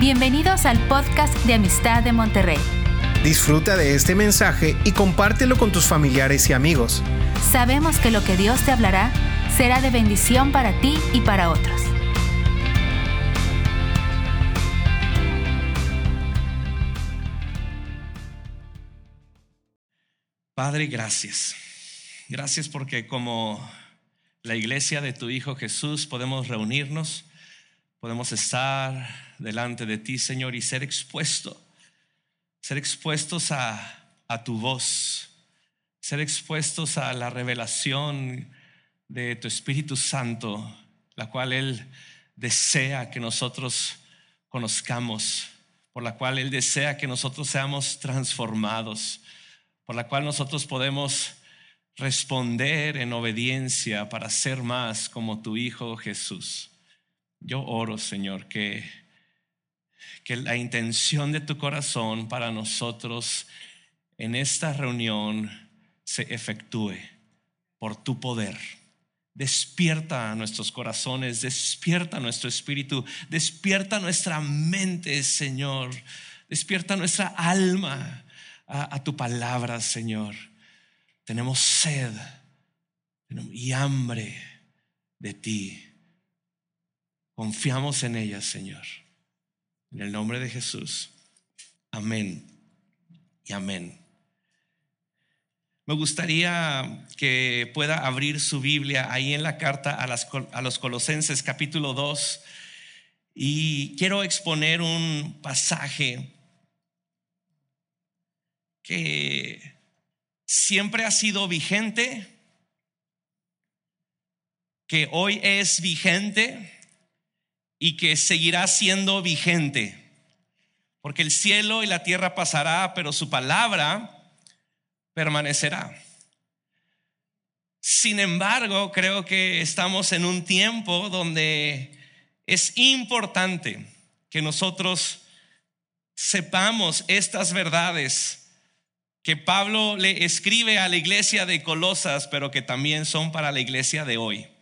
Bienvenidos al podcast de Amistad de Monterrey. Disfruta de este mensaje y compártelo con tus familiares y amigos. Sabemos que lo que Dios te hablará será de bendición para ti y para otros. Padre, gracias. Gracias porque como la iglesia de tu Hijo Jesús podemos reunirnos, podemos estar delante de ti, Señor, y ser expuestos, ser expuestos a, a tu voz, ser expuestos a la revelación de tu Espíritu Santo, la cual Él desea que nosotros conozcamos, por la cual Él desea que nosotros seamos transformados, por la cual nosotros podemos responder en obediencia para ser más como tu Hijo Jesús. Yo oro, Señor, que, que la intención de tu corazón para nosotros en esta reunión se efectúe por tu poder. Despierta nuestros corazones, despierta nuestro espíritu, despierta nuestra mente, Señor. Despierta nuestra alma a, a tu palabra, Señor. Tenemos sed y hambre de ti. Confiamos en ella, Señor. En el nombre de Jesús. Amén y amén. Me gustaría que pueda abrir su Biblia ahí en la carta a, a, los Colosenses capítulo 2 y quiero exponer un pasaje que siempre ha sido vigente, que hoy es vigente y que seguirá siendo vigente. Porque el cielo y la tierra pasará, pero su palabra permanecerá. Sin embargo, creo que estamos en un tiempo donde es importante que nosotros sepamos estas verdades que Pablo le escribe a la iglesia de Colosas, pero que también son para la iglesia de hoy.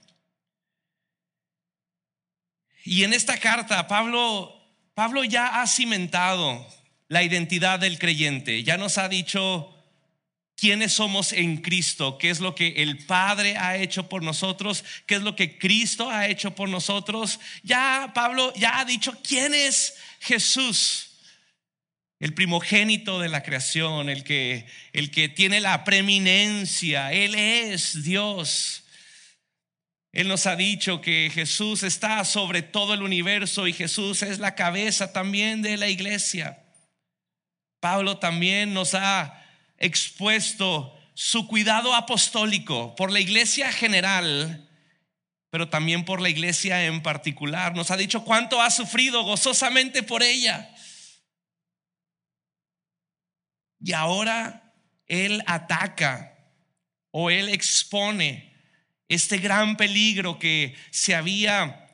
Y en esta carta Pablo Pablo ya ha cimentado la identidad del creyente, ya nos ha dicho quiénes somos en Cristo, qué es lo que el Padre ha hecho por nosotros, qué es lo que Cristo ha hecho por nosotros. Ya Pablo ya ha dicho quién es Jesús el primogénito de la creación, el que, el que tiene la preeminencia, Él es Dios. Él nos ha dicho que Jesús está sobre todo el universo y Jesús es la cabeza también de la iglesia. Pablo también nos ha expuesto su cuidado apostólico por la iglesia general, pero también por la iglesia en particular. Nos ha dicho cuánto ha sufrido gozosamente por ella. Y ahora Él ataca o Él expone este gran peligro que se había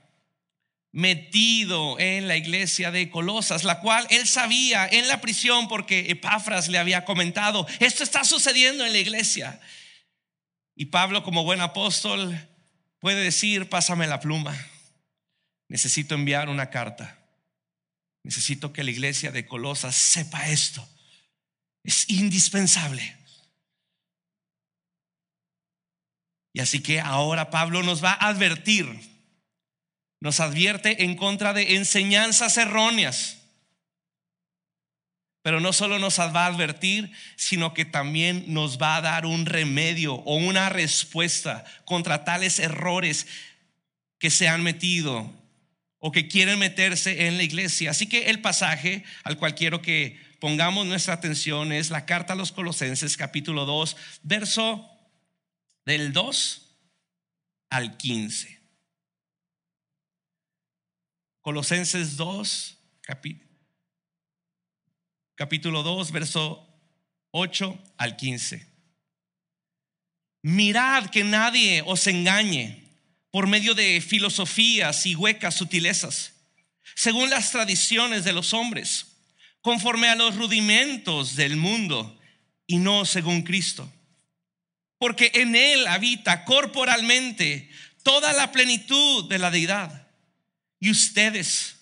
metido en la iglesia de Colosas, la cual él sabía en la prisión porque Epafras le había comentado, esto está sucediendo en la iglesia. Y Pablo como buen apóstol puede decir, pásame la pluma, necesito enviar una carta, necesito que la iglesia de Colosas sepa esto es indispensable. Y así que ahora Pablo nos va a advertir, nos advierte en contra de enseñanzas erróneas. Pero no solo nos va a advertir, sino que también nos va a dar un remedio o una respuesta contra tales errores que se han metido o que quieren meterse en la iglesia. Así que el pasaje al cual quiero que pongamos nuestra atención es la carta a los Colosenses capítulo 2, verso del 2 al 15. Colosenses 2, capítulo 2, verso 8 al 15. Mirad que nadie os engañe por medio de filosofías y huecas sutilezas, según las tradiciones de los hombres conforme a los rudimentos del mundo y no según Cristo. Porque en Él habita corporalmente toda la plenitud de la deidad. Y ustedes,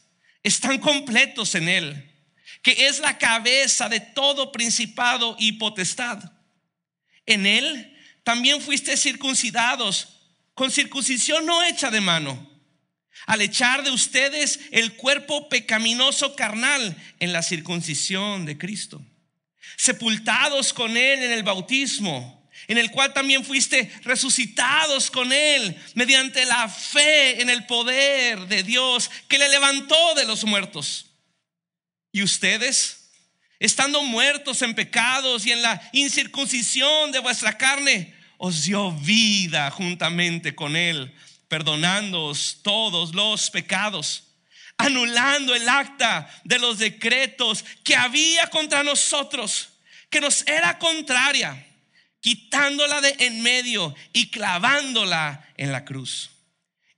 están completos en Él, que es la cabeza de todo principado y potestad. En Él también fuiste circuncidados con circuncisión no hecha de mano, al echar de ustedes el cuerpo pecaminoso carnal en la circuncisión de Cristo, sepultados con Él en el bautismo en el cual también fuiste resucitados con Él mediante la fe en el poder de Dios que le levantó de los muertos. Y ustedes, estando muertos en pecados y en la incircuncisión de vuestra carne, os dio vida juntamente con Él, perdonándoos todos los pecados anulando el acta de los decretos que había contra nosotros, que nos era contraria quitándola de en medio y clavándola en la cruz.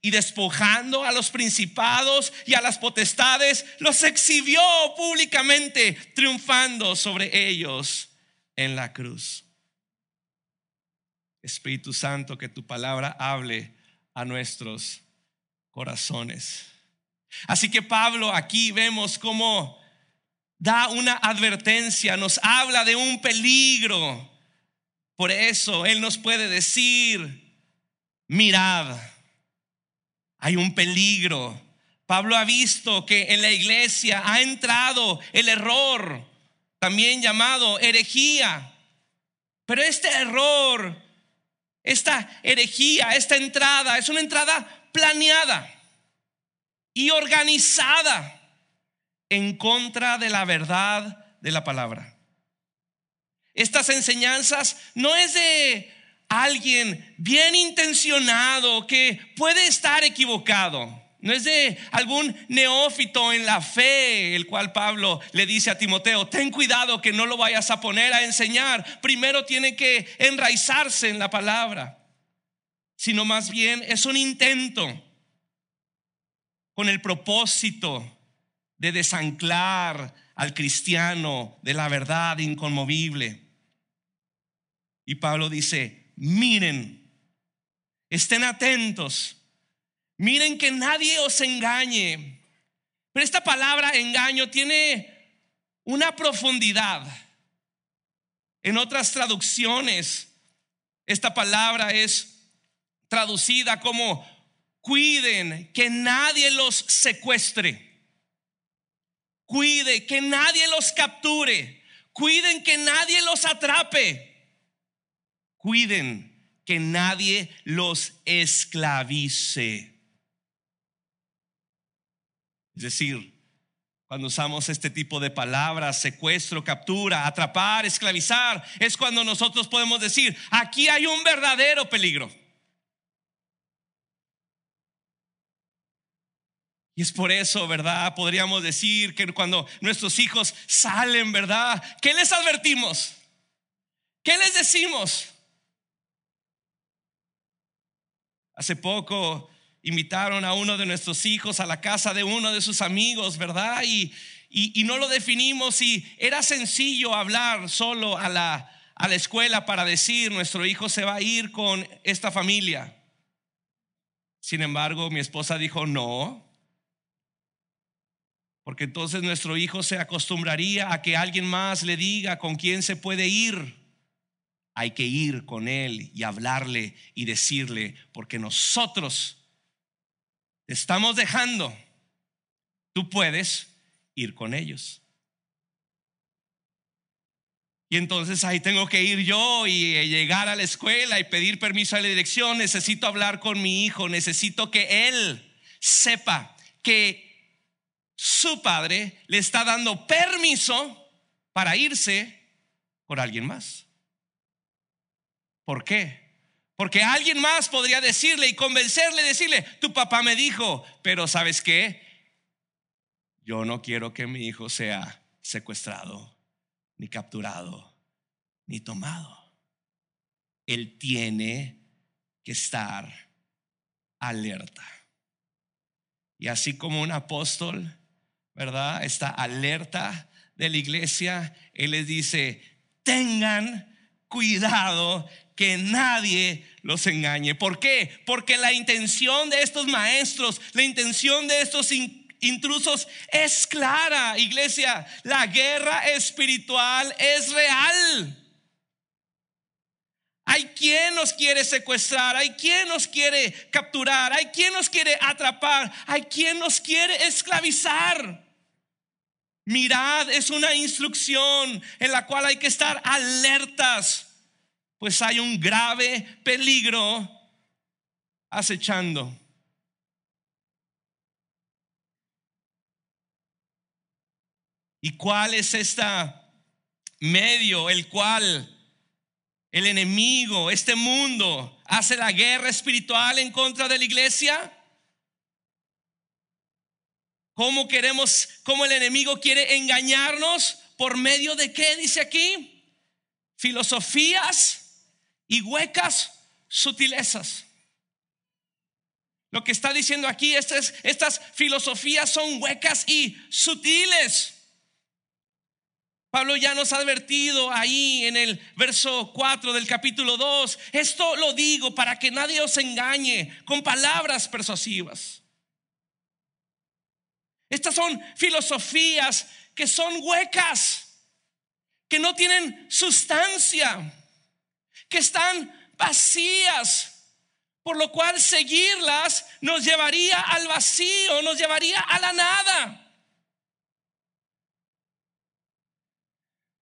Y despojando a los principados y a las potestades, los exhibió públicamente, triunfando sobre ellos en la cruz. Espíritu Santo, que tu palabra hable a nuestros corazones. Así que Pablo aquí vemos cómo da una advertencia, nos habla de un peligro por eso Él nos puede decir, mirad, hay un peligro. Pablo ha visto que en la iglesia ha entrado el error, también llamado herejía. Pero este error, esta herejía, esta entrada, es una entrada planeada y organizada en contra de la verdad de la palabra. Estas enseñanzas no es de alguien bien intencionado que puede estar equivocado. No es de algún neófito en la fe, el cual Pablo le dice a Timoteo, ten cuidado que no lo vayas a poner a enseñar. Primero tiene que enraizarse en la palabra, sino más bien es un intento con el propósito de desanclar al cristiano de la verdad inconmovible. Y Pablo dice, miren, estén atentos, miren que nadie os engañe. Pero esta palabra engaño tiene una profundidad. En otras traducciones, esta palabra es traducida como cuiden que nadie los secuestre. Cuide que nadie los capture. Cuiden que nadie los atrape. Cuiden que nadie los esclavice. Es decir, cuando usamos este tipo de palabras, secuestro, captura, atrapar, esclavizar, es cuando nosotros podemos decir, aquí hay un verdadero peligro. Y es por eso, ¿verdad? Podríamos decir que cuando nuestros hijos salen, ¿verdad? ¿Qué les advertimos? ¿Qué les decimos? Hace poco invitaron a uno de nuestros hijos a la casa de uno de sus amigos, ¿verdad? Y, y, no lo definimos y era sencillo hablar solo a la, a la escuela para decir, nuestro hijo se va a ir con esta familia. Sin embargo, mi esposa dijo, no, porque entonces nuestro hijo se acostumbraría a que alguien más le diga con quién se puede ir. Hay que ir con él y hablarle y decirle, porque nosotros estamos dejando, tú puedes ir con ellos. Y entonces ahí tengo que ir yo y llegar a la escuela y pedir permiso a la dirección. Necesito hablar con mi hijo, necesito que él sepa que su padre le está dando permiso para irse con alguien más. ¿Por qué? Porque alguien más podría decirle y convencerle, decirle, tu papá me dijo, pero ¿sabes qué? Yo no quiero que mi hijo sea secuestrado, ni capturado, ni tomado. Él tiene que estar alerta. Y así como un apóstol ¿verdad? Está alerta de la iglesia. Él les dice, tengan cuidado que nadie los engañe. ¿Por qué? Porque la intención de estos maestros, la intención de estos intrusos es clara, iglesia. La guerra espiritual es real. Hay quien nos quiere secuestrar, hay quien nos quiere capturar, hay quien nos quiere atrapar, hay quien nos quiere esclavizar. Mirad, es una instrucción en la cual hay que estar alertas, pues hay un grave peligro acechando. ¿Y cuál es este medio el cual el enemigo, este mundo, hace la guerra espiritual en contra de la iglesia? ¿Cómo queremos, cómo el enemigo quiere engañarnos? ¿Por medio de qué dice aquí? Filosofías y huecas sutilezas. Lo que está diciendo aquí, estas, estas filosofías son huecas y sutiles. Pablo ya nos ha advertido ahí en el verso 4 del capítulo 2, esto lo digo para que nadie os engañe con palabras persuasivas. Estas son filosofías que son huecas, que no tienen sustancia, que están vacías, por lo cual seguirlas nos llevaría al vacío, nos llevaría a la nada.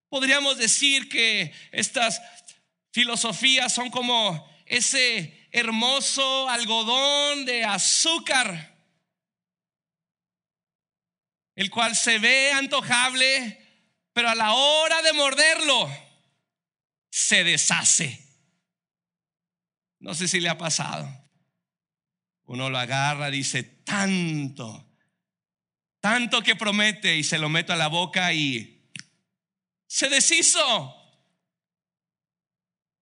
Podríamos decir que estas filosofías son como ese hermoso algodón de azúcar, el cual se ve antojable, pero a la hora de morderlo se deshace. No sé si le ha pasado. Uno lo agarra, dice, tanto, tanto que promete y se lo meto a la boca y se deshizo.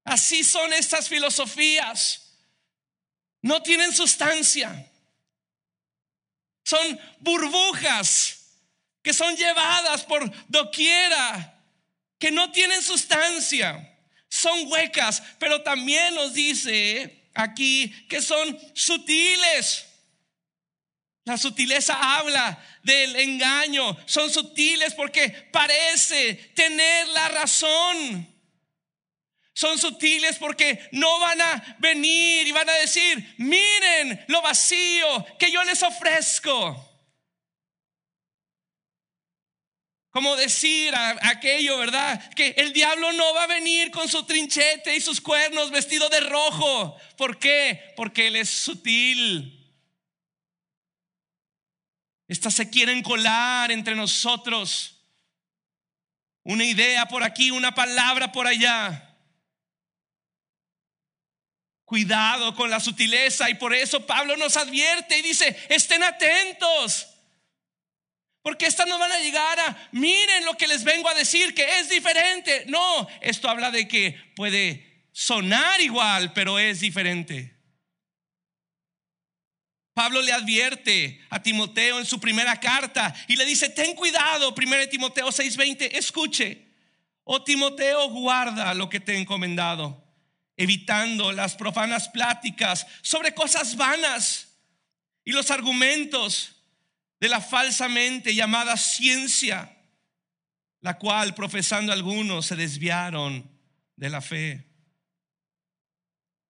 Así son estas filosofías. No tienen sustancia. Son burbujas que son llevadas por doquiera, que no tienen sustancia. Son huecas, pero también nos dice aquí que son sutiles. La sutileza habla del engaño. Son sutiles porque parece tener la razón. Son sutiles porque no van a venir y van a decir, miren lo vacío que yo les ofrezco. Como decir aquello, ¿verdad? Que el diablo no va a venir con su trinchete y sus cuernos vestido de rojo. ¿Por qué? Porque él es sutil. Estas se quieren colar entre nosotros. Una idea por aquí, una palabra por allá. Cuidado con la sutileza y por eso Pablo nos advierte y dice, estén atentos. Porque estas no van a llegar a, miren lo que les vengo a decir, que es diferente. No, esto habla de que puede sonar igual, pero es diferente. Pablo le advierte a Timoteo en su primera carta y le dice, ten cuidado, 1 Timoteo 6:20, escuche, oh Timoteo, guarda lo que te he encomendado, evitando las profanas pláticas sobre cosas vanas y los argumentos de la falsamente llamada ciencia, la cual profesando algunos se desviaron de la fe.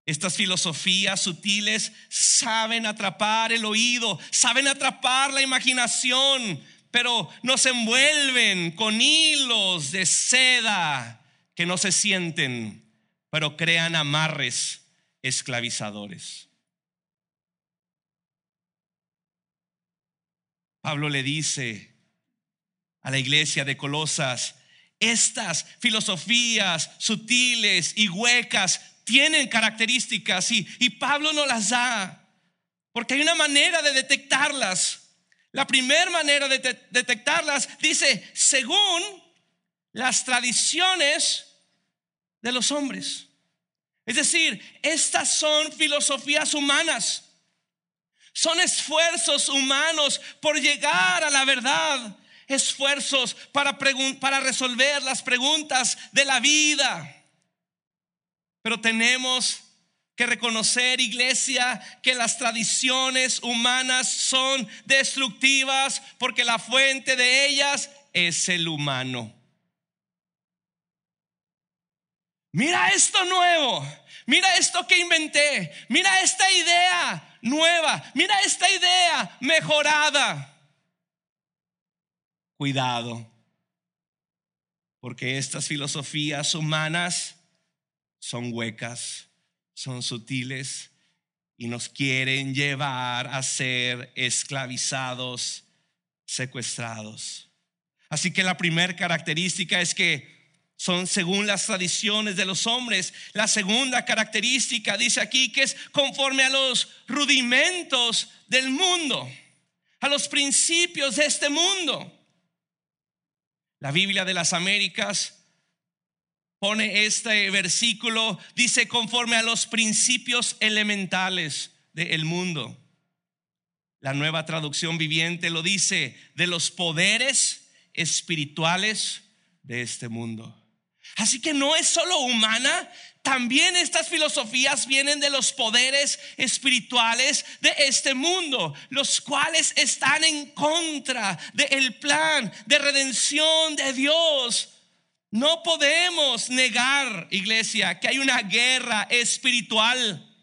Estas filosofías sutiles saben atrapar el oído, saben atrapar la imaginación, pero nos envuelven con hilos de seda que no se sienten, pero crean amarres esclavizadores. Pablo le dice a la iglesia de Colosas, estas filosofías sutiles y huecas tienen características y, Pablo no las da, porque hay una manera de detectarlas. La primera manera de detectarlas dice, según las tradiciones de los hombres. Es decir, estas son filosofías humanas. Son esfuerzos humanos por llegar a la verdad. Esfuerzos para, para resolver las preguntas de la vida. Pero tenemos que reconocer, iglesia, que las tradiciones humanas son destructivas porque la fuente de ellas es el humano. Mira esto nuevo, mira esto que inventé, mira esta idea nueva, mira esta idea mejorada. Cuidado, porque estas filosofías humanas son huecas son sutiles y nos quieren llevar a ser esclavizados, secuestrados. Así que la primera característica es que son según las tradiciones de los hombres. La segunda característica dice aquí que es conforme a los rudimentos del mundo, a los principios de este mundo. La Biblia de las Américas pone este versículo, dice conforme a los principios elementales del mundo. La nueva traducción viviente lo dice de los poderes espirituales de este mundo. Así que no es solo humana, también estas filosofías vienen de los poderes espirituales de este mundo, los cuales están en contra del plan de redención de Dios no podemos negar, iglesia, que hay una guerra espiritual.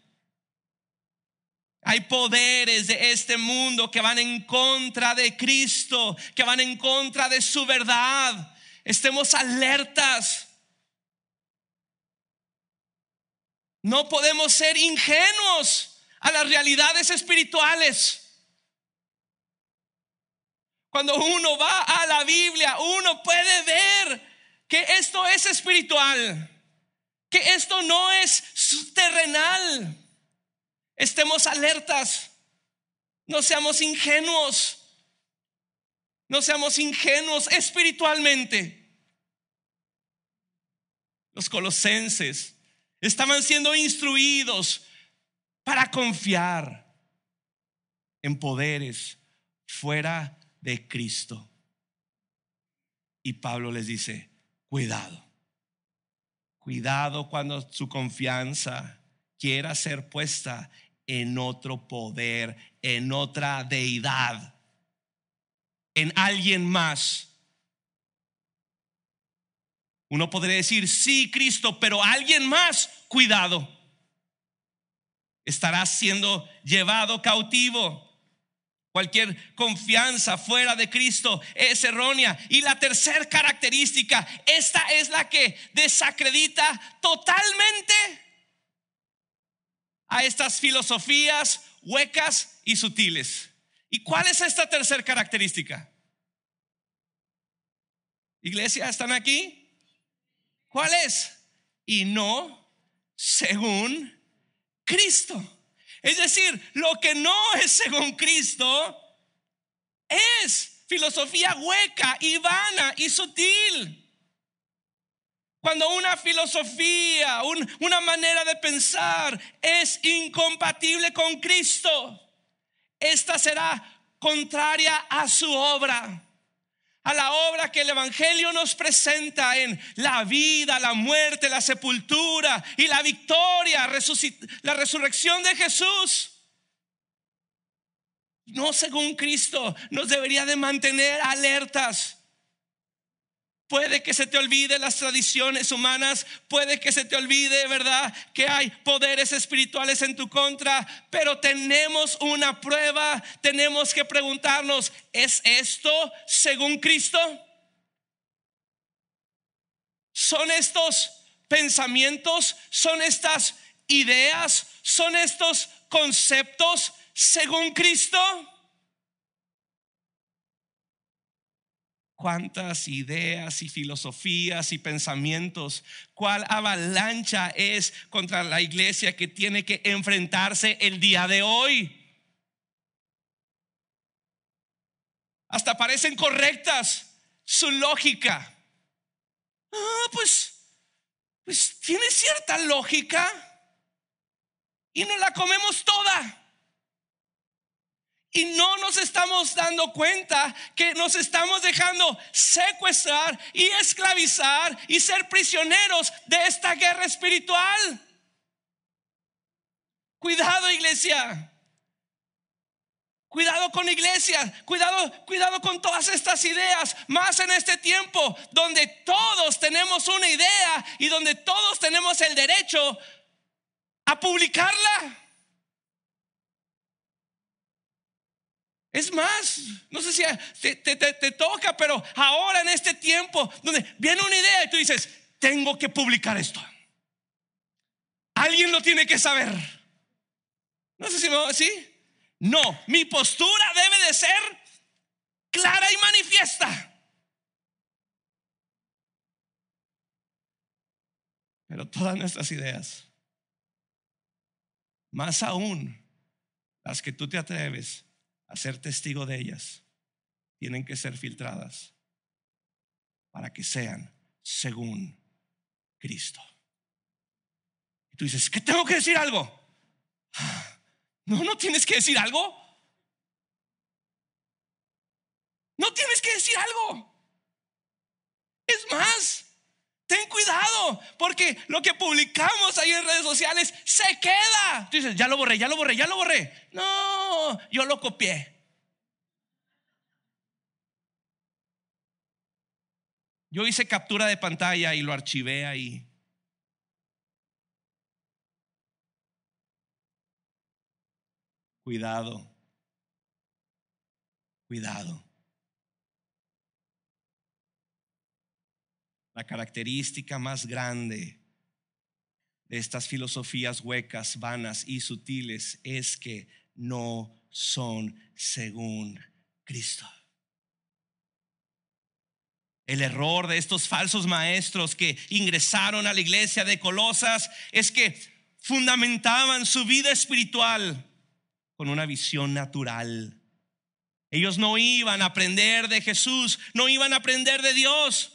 Hay poderes de este mundo que van en contra de Cristo, que van en contra de su verdad. Estemos alertas. No podemos ser ingenuos a las realidades espirituales. Cuando uno va a la Biblia, uno puede ver que esto es espiritual, que esto no es terrenal. Estemos alertas, no seamos ingenuos, no seamos ingenuos espiritualmente. Los colosenses estaban siendo instruidos para confiar en poderes fuera de Cristo. Y Pablo les dice, Cuidado. Cuidado cuando su confianza quiera ser puesta en otro poder, en otra deidad, en alguien más. Uno podría decir, sí, Cristo, pero alguien más, cuidado. Estará siendo llevado cautivo. Cualquier confianza fuera de Cristo es errónea. Y la tercera característica, esta es la que desacredita totalmente a estas filosofías huecas y sutiles. ¿Y cuál es esta tercera característica? Iglesia, ¿están aquí? ¿Cuál es? Y no según Cristo. Es decir, lo que no es según Cristo es filosofía hueca y vana y sutil. Cuando una filosofía, una manera de pensar es incompatible con Cristo, esta será contraria a su obra a la obra que el Evangelio nos presenta en la vida, la muerte, la sepultura y la victoria, la resurrección de Jesús. No según Cristo, nos debería de mantener alertas Puede que se te olvide las tradiciones humanas, puede que se te olvide, ¿verdad? Que hay poderes espirituales en tu contra, pero tenemos una prueba, tenemos que preguntarnos, ¿es esto según Cristo? ¿Son estos pensamientos, son estas ideas, son estos conceptos según Cristo? Cuántas ideas y filosofías y pensamientos, cuál avalancha es contra la iglesia que tiene que enfrentarse el día de hoy. Hasta parecen correctas su lógica. Ah, pues, pues tiene cierta lógica y no la comemos toda. Y no nos estamos dando cuenta que nos estamos dejando secuestrar y esclavizar y ser prisioneros de esta guerra espiritual. Cuidado, iglesia. Cuidado con iglesia, cuidado, cuidado con todas estas ideas, más en este tiempo donde todos tenemos una idea y donde todos tenemos el derecho a publicarla. Es más, no sé si te, toca, pero ahora en este tiempo donde viene una idea y tú dices, tengo que publicar esto. Alguien lo tiene que saber. No sé si me ¿sí? No, mi postura debe de ser clara y manifiesta. Pero todas nuestras ideas, más aún las que tú te atreves a ser testigo de ellas, tienen que ser filtradas para que sean según Cristo. Y tú dices, ¿qué tengo que decir algo? No, no tienes que decir algo. No tienes que decir algo. Es más, ten cuidado, porque lo que publicamos ahí en redes sociales se queda. Tú dices, ya lo borré, ya lo borré, ya lo borré. No, yo lo copié. Yo hice captura de pantalla y lo archivé ahí. Cuidado. Cuidado. La característica más grande de estas filosofías huecas, vanas y sutiles es que no son según Cristo. El error de estos falsos maestros que ingresaron a la iglesia de Colosas es que fundamentaban su vida espiritual con una visión natural. Ellos no iban a aprender de Jesús, no iban a aprender de Dios.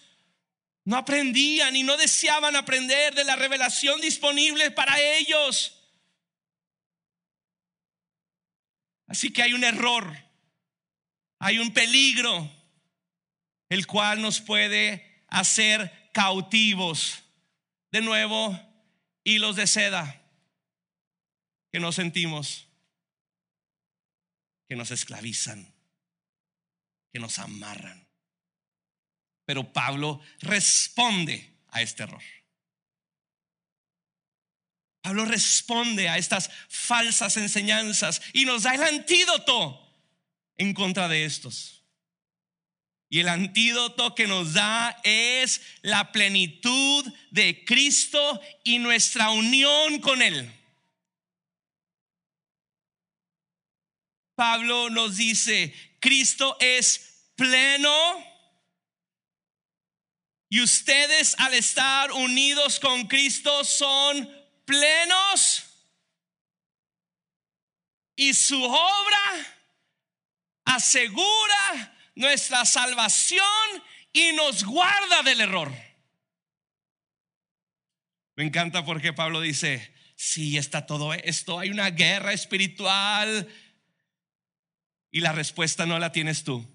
No aprendían y no deseaban aprender de la revelación disponible para ellos. Así que hay un error, hay un peligro, el cual nos puede hacer cautivos. De nuevo, hilos de seda que nos sentimos que nos esclavizan, que nos amarran. Pero Pablo responde a este error. Pablo responde a estas falsas enseñanzas y nos da el antídoto en contra de estos. Y el antídoto que nos da es la plenitud de Cristo y nuestra unión con Él. Pablo nos dice, Cristo es pleno y ustedes al estar unidos con Cristo son plenos y su obra asegura nuestra salvación y nos guarda del error. Me encanta porque Pablo dice, si está todo esto, hay una guerra espiritual, y la respuesta no la tienes tú.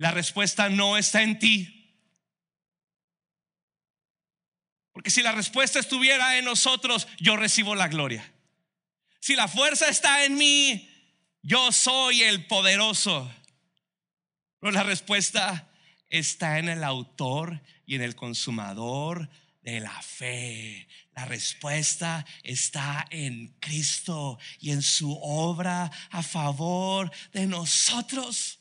La respuesta no está en ti. Porque si la respuesta estuviera en nosotros, yo recibo la gloria. Si la fuerza está en mí, yo soy el poderoso. Pero la respuesta está en el autor y en el consumador de la fe. La respuesta está en Cristo y en su obra a favor de nosotros.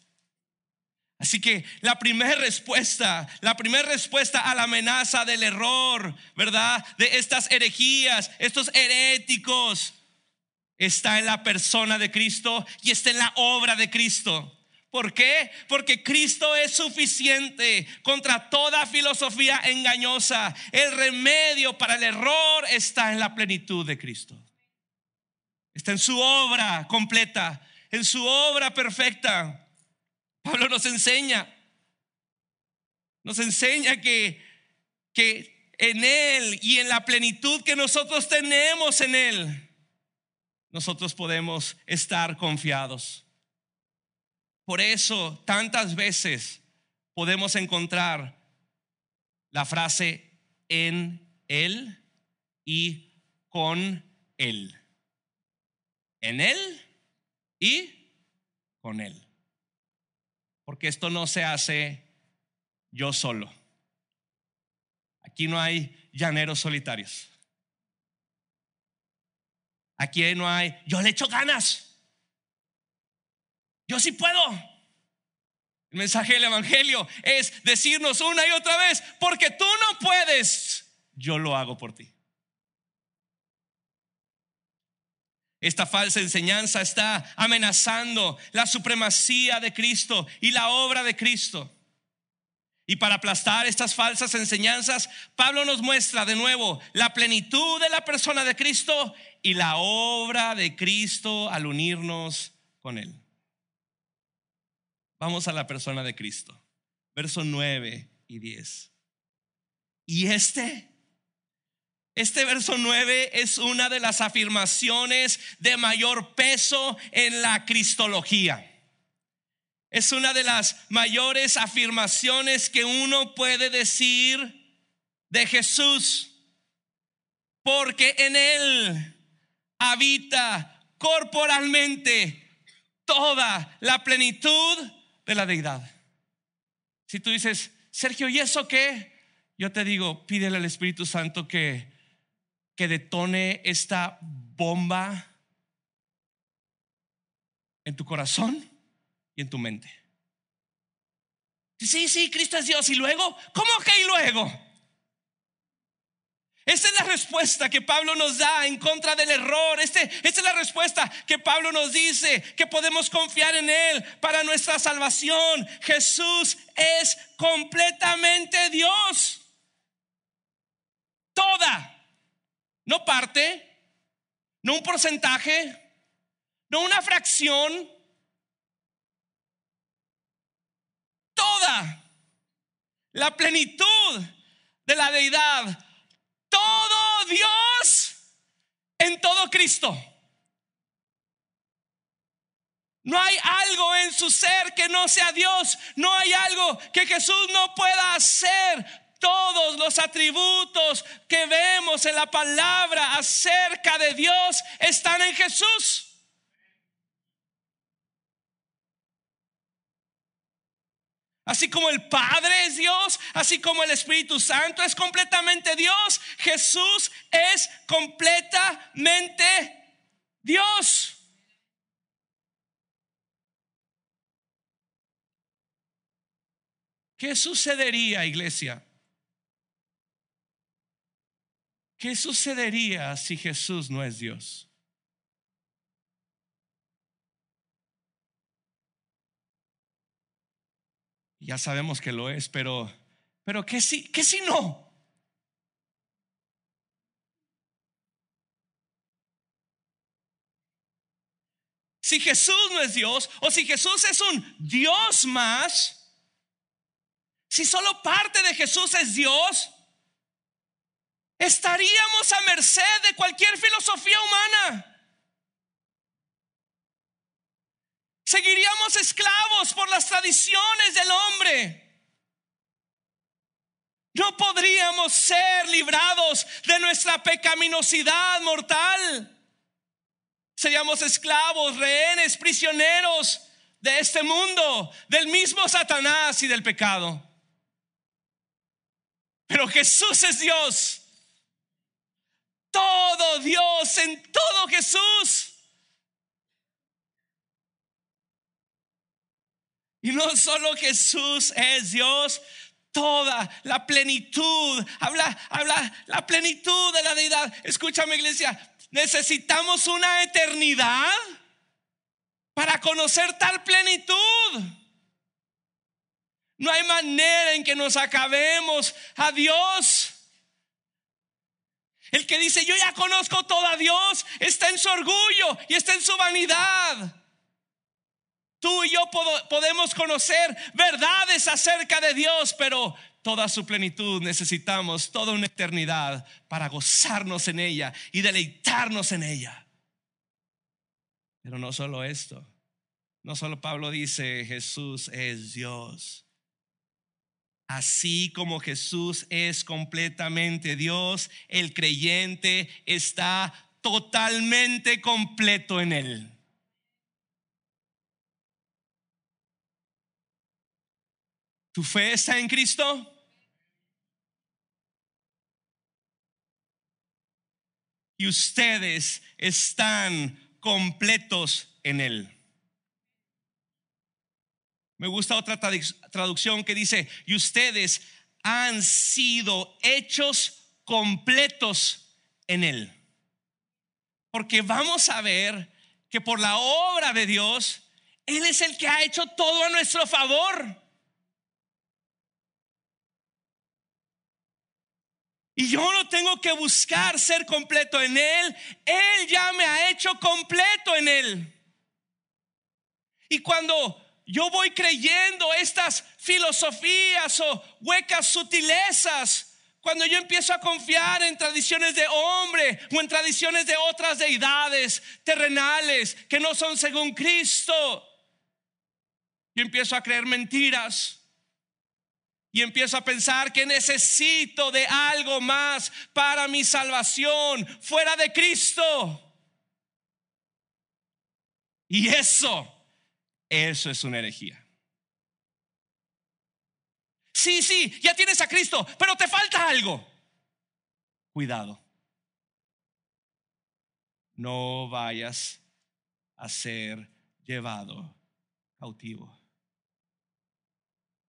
Así que la primera respuesta, la primera respuesta a la amenaza del error, ¿verdad? De estas herejías, estos heréticos, está en la persona de Cristo y está en la obra de Cristo. ¿Por qué? Porque Cristo es suficiente contra toda filosofía engañosa. El remedio para el error está en la plenitud de Cristo. Está en su obra completa, en su obra perfecta. Pablo nos enseña, nos enseña que, que en Él y en la plenitud que nosotros tenemos en Él, nosotros podemos estar confiados. Por eso tantas veces podemos encontrar la frase en Él y con Él. En Él y con Él. Porque esto no se hace yo solo. Aquí no hay llaneros solitarios. Aquí no hay, yo le echo ganas. Yo sí puedo. El mensaje del Evangelio es decirnos una y otra vez, porque tú no puedes, yo lo hago por ti. Esta falsa enseñanza está amenazando la supremacía de Cristo y la obra de Cristo. Y para aplastar estas falsas enseñanzas, Pablo nos muestra de nuevo la plenitud de la persona de Cristo y la obra de Cristo al unirnos con Él. Vamos a la persona de Cristo. Verso 9 y 10. Y este, este verso 9 es una de las afirmaciones de mayor peso en la cristología. Es una de las mayores afirmaciones que uno puede decir de Jesús, porque en Él habita corporalmente toda la plenitud de la deidad. Si tú dices, Sergio, ¿y eso qué? Yo te digo, pídele al Espíritu Santo que, que detone esta bomba en tu corazón y en tu mente. Sí, sí, Cristo es Dios. ¿Y luego? ¿Cómo que y luego? Esta es la respuesta que Pablo nos da en contra del error. Este, esta es la respuesta que Pablo nos dice, que podemos confiar en Él para nuestra salvación. Jesús es completamente Dios. Toda, no parte, no un porcentaje, no una fracción, toda la plenitud de la deidad todo Dios en todo Cristo. No hay algo en su ser que no sea Dios. No hay algo que Jesús no pueda hacer. Todos los atributos que vemos en la palabra acerca de Dios están en Jesús. Así como el Padre es Dios, así como el Espíritu Santo es completamente Dios, Jesús es completamente Dios. ¿Qué sucedería, iglesia? ¿Qué sucedería si Jesús no es Dios? Ya sabemos que lo es, pero, pero ¿qué si, qué si no? Si Jesús no es Dios, o si Jesús es un Dios más, si solo parte de Jesús es Dios, estaríamos a merced de cualquier filosofía humana. Seguiríamos esclavos por las tradiciones del hombre. No podríamos ser librados de nuestra pecaminosidad mortal. Seríamos esclavos, rehenes, prisioneros de este mundo, del mismo Satanás y del pecado. Pero Jesús es Dios. Todo Dios en todo Jesús. Y no solo Jesús es Dios, toda la plenitud, habla, habla la plenitud de la deidad. Escúchame iglesia, necesitamos una eternidad para conocer tal plenitud. No hay manera en que nos acabemos a Dios. El que dice, yo ya conozco todo a Dios, está en su orgullo y está en su vanidad. Tú y yo podemos conocer verdades acerca de Dios, pero toda su plenitud necesitamos toda una eternidad para gozarnos en ella y deleitarnos en ella. Pero no solo esto, no solo Pablo dice Jesús es Dios. Así como Jesús es completamente Dios, el creyente está totalmente completo en Él. ¿Tu fe está en Cristo? Y ustedes están completos en Él. Me gusta otra traducción que dice, y ustedes han sido hechos completos en Él. Porque vamos a ver que por la obra de Dios, Él es el que ha hecho todo a nuestro favor. Y yo no tengo que buscar ser completo en Él. Él ya me ha hecho completo en Él. Y cuando yo voy creyendo estas filosofías o huecas sutilezas. Cuando yo empiezo a confiar en tradiciones de hombre o en tradiciones de otras deidades terrenales que no son según Cristo, yo empiezo a creer mentiras. Y empiezo a pensar que necesito de algo más para mi salvación fuera de Cristo. Y eso eso es una herejía. Sí, sí, ya tienes a Cristo, pero te falta algo. Cuidado. No vayas a ser llevado cautivo.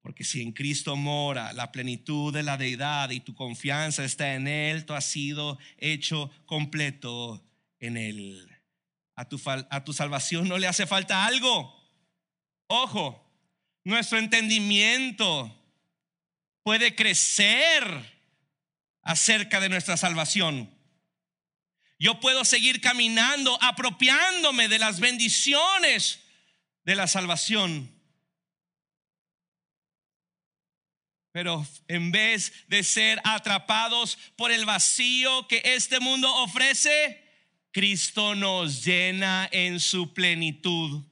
Porque si en Cristo mora la plenitud de la deidad y tu confianza está en Él, tú has sido hecho completo en Él. A tu, a tu salvación no le hace falta algo. Ojo, nuestro entendimiento puede crecer acerca de nuestra salvación. Yo puedo seguir caminando, apropiándome de las bendiciones de la salvación. Pero en vez de ser atrapados por el vacío que este mundo ofrece, Cristo nos llena en su plenitud.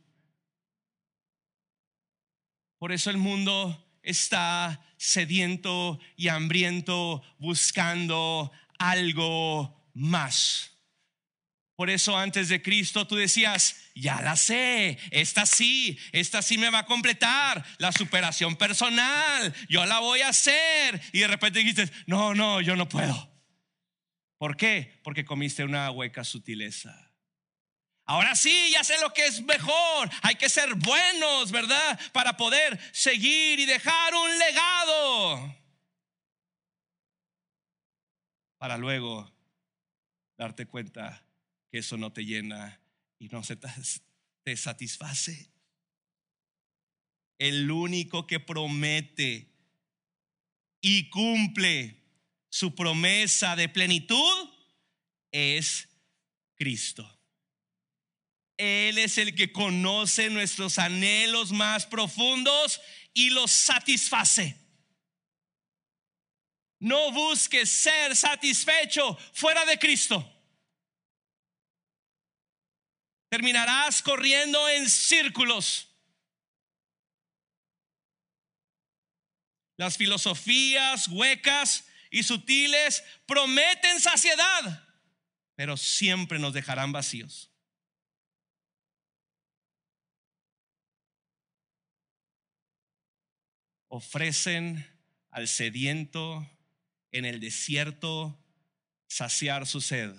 Por eso el mundo está sediento y hambriento buscando algo más. Por eso antes de Cristo tú decías, ya la sé, esta sí, esta sí me va a completar, la superación personal, yo la voy a hacer. Y de repente dijiste, no, no, yo no puedo. ¿Por qué? Porque comiste una hueca sutileza. Ahora sí, ya sé lo que es mejor. Hay que ser buenos, ¿verdad? Para poder seguir y dejar un legado. Para luego darte cuenta que eso no te llena y no se te satisface. El único que promete y cumple su promesa de plenitud es Cristo. Él es el que conoce nuestros anhelos más profundos y los satisface. No busques ser satisfecho fuera de Cristo. Terminarás corriendo en círculos. Las filosofías huecas y sutiles prometen saciedad, pero siempre nos dejarán vacíos. Ofrecen al sediento en el desierto saciar su sed.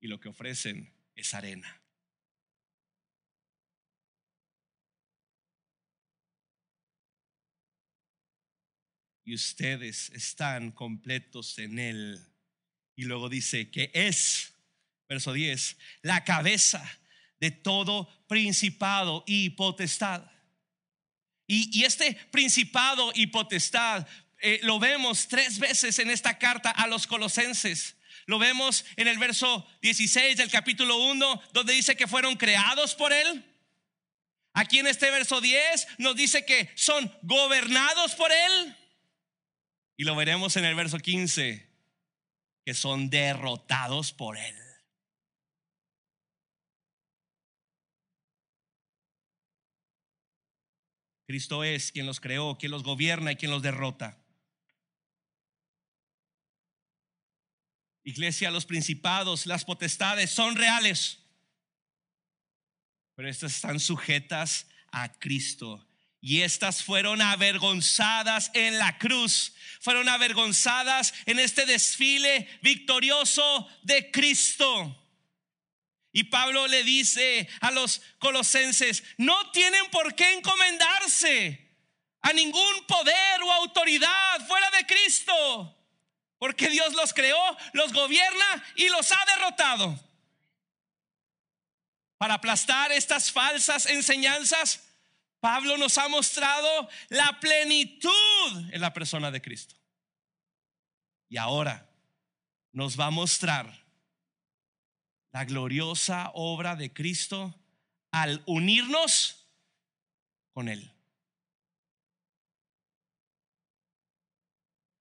Y lo que ofrecen es arena. Y ustedes están completos en él. Y luego dice que es, verso 10, la cabeza de todo principado y potestad. Y, este principado y potestad eh, lo vemos tres veces en esta carta a los colosenses. Lo vemos en el verso 16 del capítulo 1, donde dice que fueron creados por Él. Aquí en este verso 10 nos dice que son gobernados por Él. Y lo veremos en el verso 15, que son derrotados por Él. Cristo es quien los creó, quien los gobierna y quien los derrota. Iglesia, los principados, las potestades son reales, pero estas están sujetas a Cristo. Y estas fueron avergonzadas en la cruz, fueron avergonzadas en este desfile victorioso de Cristo. Y Pablo le dice a los colosenses, no tienen por qué encomendarse a ningún poder o autoridad fuera de Cristo, porque Dios los creó, los gobierna y los ha derrotado. Para aplastar estas falsas enseñanzas, Pablo nos ha mostrado la plenitud en la persona de Cristo. Y ahora nos va a mostrar la gloriosa obra de Cristo al unirnos con Él.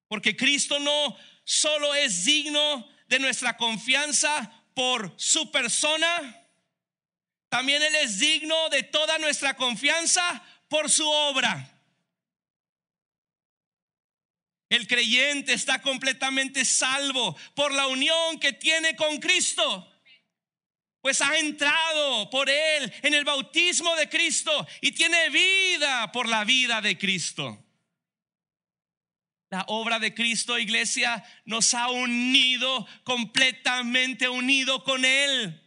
Porque Cristo no solo es digno de nuestra confianza por su persona, también Él es digno de toda nuestra confianza por su obra. El creyente está completamente salvo por la unión que tiene con Cristo pues ha entrado por él en el bautismo de Cristo y tiene vida por la vida de Cristo. La obra de Cristo, iglesia, nos ha unido, completamente unido con Él.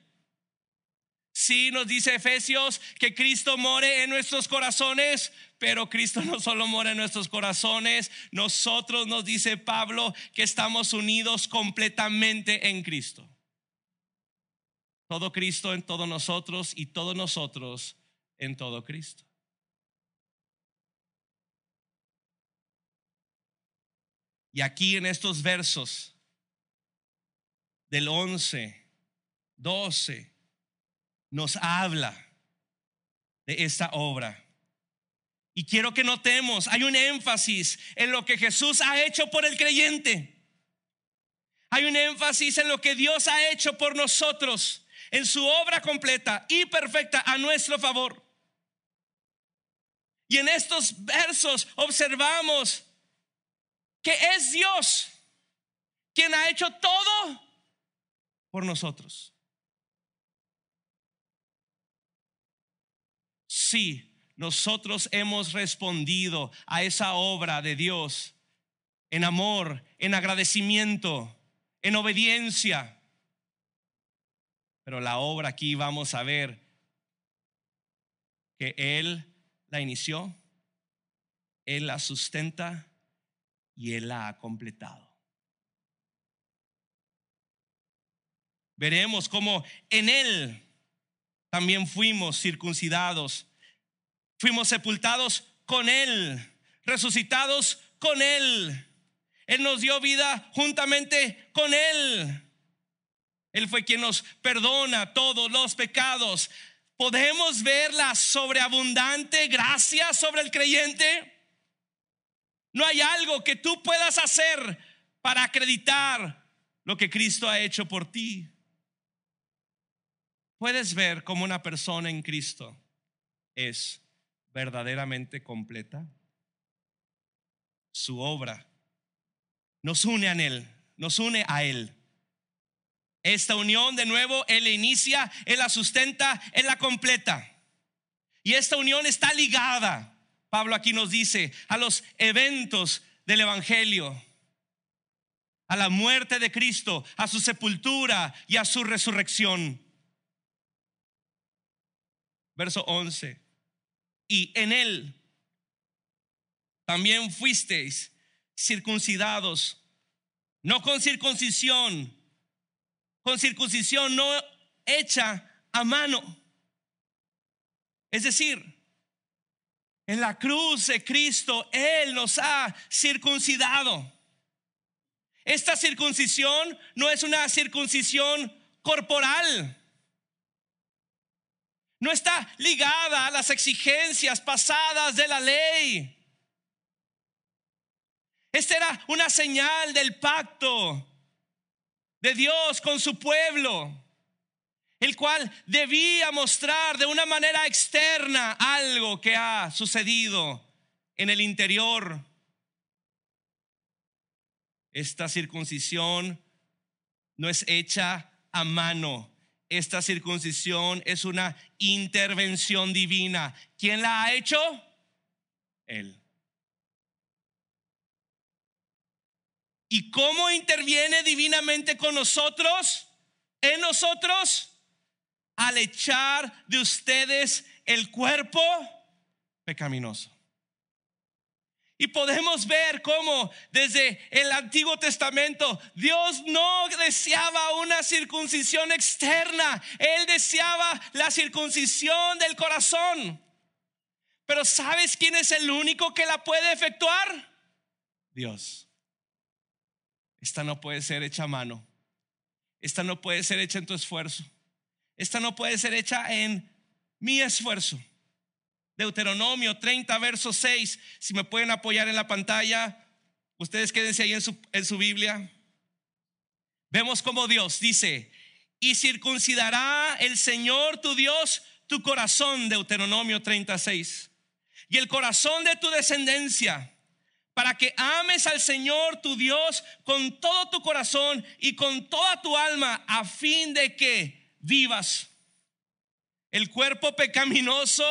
Sí, nos dice Efesios que Cristo more en nuestros corazones, pero Cristo no solo mora en nuestros corazones, nosotros nos dice Pablo que estamos unidos completamente en Cristo. Todo Cristo en todos nosotros y todos nosotros en todo Cristo. Y aquí en estos versos del 11, 12, nos habla de esta obra. Y quiero que notemos, hay un énfasis en lo que Jesús ha hecho por el creyente. Hay un énfasis en lo que Dios ha hecho por nosotros en su obra completa y perfecta a nuestro favor. Y en estos versos observamos que es Dios quien ha hecho todo por nosotros. Sí, nosotros hemos respondido a esa obra de Dios en amor, en agradecimiento, en obediencia. Pero la obra aquí vamos a ver que Él la inició, Él la sustenta y Él la ha completado. Veremos cómo en Él también fuimos circuncidados, fuimos sepultados con Él, resucitados con Él. Él nos dio vida juntamente con Él. Él fue quien nos perdona todos los pecados. ¿Podemos ver la sobreabundante gracia sobre el creyente? No hay algo que tú puedas hacer para acreditar lo que Cristo ha hecho por ti. Puedes ver cómo una persona en Cristo es verdaderamente completa. Su obra nos une a Él, nos une a Él. Esta unión de nuevo Él inicia, Él la sustenta, Él la completa. Y esta unión está ligada, Pablo aquí nos dice, a los eventos del Evangelio, a la muerte de Cristo, a su sepultura y a su resurrección. Verso 11. Y en Él también fuisteis circuncidados, no con circuncisión con circuncisión no hecha a mano. Es decir, en la cruz de Cristo, Él nos ha circuncidado. Esta circuncisión no es una circuncisión corporal. No está ligada a las exigencias pasadas de la ley. Esta era una señal del pacto de Dios con su pueblo, el cual debía mostrar de una manera externa algo que ha sucedido en el interior. Esta circuncisión no es hecha a mano. Esta circuncisión es una intervención divina. ¿Quién la ha hecho? Él. ¿Y cómo interviene divinamente con nosotros? En nosotros, al echar de ustedes el cuerpo pecaminoso. Y podemos ver cómo desde el Antiguo Testamento Dios no deseaba una circuncisión externa, Él deseaba la circuncisión del corazón. Pero ¿sabes quién es el único que la puede efectuar? Dios. Esta no puede ser hecha a mano. Esta no puede ser hecha en tu esfuerzo. Esta no puede ser hecha en mi esfuerzo. Deuteronomio 30, verso 6. Si me pueden apoyar en la pantalla, ustedes quédense ahí en su, en su Biblia. Vemos como Dios dice, y circuncidará el Señor tu Dios tu corazón, Deuteronomio 36, y el corazón de tu descendencia, para que ames al Señor tu Dios con todo tu corazón y con toda tu alma, a fin de que vivas. El cuerpo pecaminoso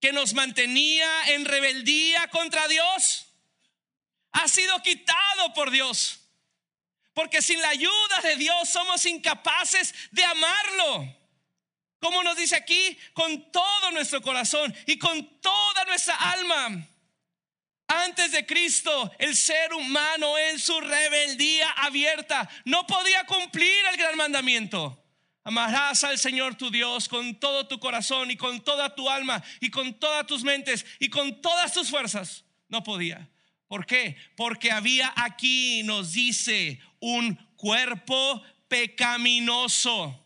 que nos mantenía en rebeldía contra Dios ha sido quitado por Dios. Porque sin la ayuda de Dios somos incapaces de amarlo. Como nos dice aquí, con todo nuestro corazón y con toda nuestra alma. Antes de Cristo, el ser humano en su rebeldía abierta no podía cumplir el gran mandamiento. Amarás al Señor tu Dios con todo tu corazón y con toda tu alma y con todas tus mentes y con todas tus fuerzas. No podía. ¿Por qué? Porque había aquí, nos dice, un cuerpo pecaminoso.